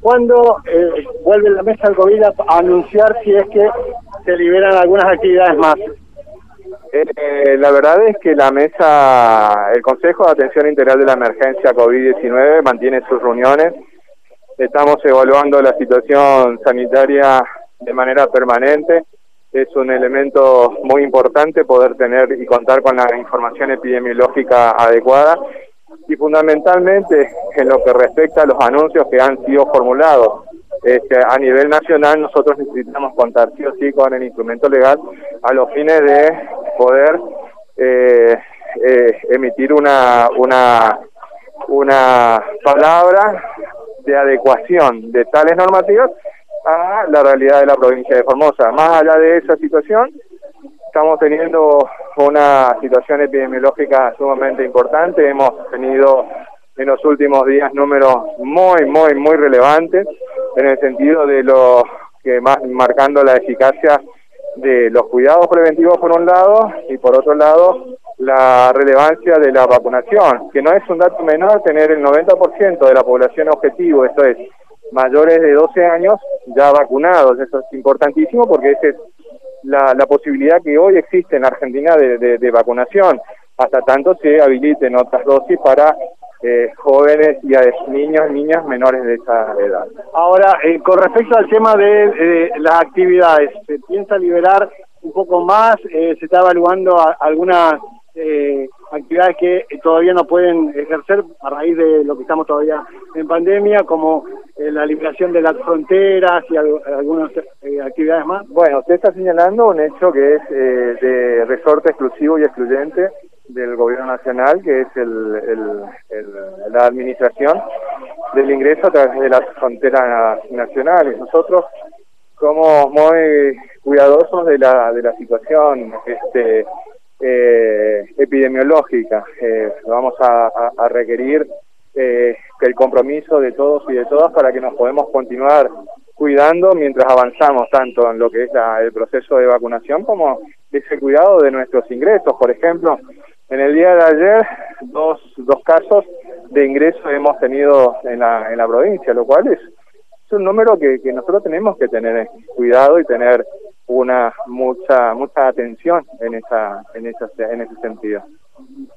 ¿Cuándo eh, vuelve la mesa del COVID a anunciar si es que se liberan algunas actividades más? Eh, la verdad es que la mesa, el Consejo de Atención Integral de la Emergencia COVID-19 mantiene sus reuniones. Estamos evaluando la situación sanitaria de manera permanente. Es un elemento muy importante poder tener y contar con la información epidemiológica adecuada y fundamentalmente en lo que respecta a los anuncios que han sido formulados. Este, a nivel nacional nosotros necesitamos contar sí o sí con el instrumento legal a los fines de poder eh, eh, emitir una, una, una palabra de adecuación de tales normativas a la realidad de la provincia de Formosa. Más allá de esa situación, estamos teniendo una situación epidemiológica sumamente importante. Hemos tenido en los últimos días números muy, muy, muy relevantes en el sentido de lo que más marcando la eficacia de los cuidados preventivos por un lado y por otro lado la relevancia de la vacunación, que no es un dato menor tener el 90% de la población objetivo, esto es, mayores de 12 años ya vacunados. Eso es importantísimo porque esa es la, la posibilidad que hoy existe en Argentina de, de, vacunación, hasta tanto se habiliten otras dosis para eh, jóvenes y a niños niñas menores de esa edad. Ahora, eh, con respecto al tema de las actividades, ¿se piensa liberar un poco más? Eh, ¿Se está evaluando algunas eh, actividades que todavía no pueden ejercer a raíz de lo que estamos todavía en pandemia, como la liberación de las fronteras y algunas eh, actividades más? Bueno, usted está señalando un hecho que es eh, de resorte exclusivo y excluyente del gobierno nacional, que es el, la administración del ingreso a través de las fronteras nacionales. Nosotros somos muy cuidadosos de la, de la situación este, eh, epidemiológica. Eh, vamos a, requerir eh, el compromiso de todos y de todas para que nos podamos continuar cuidando mientras avanzamos tanto en lo que es el proceso de vacunación como ese cuidado de nuestros ingresos. Por ejemplo, en el día de ayer dos, dos casos de ingreso hemos tenido en la, en la provincia, lo cual es, es un número que, que nosotros tenemos que tener cuidado y tener una mucha mucha atención en esa en esa en ese sentido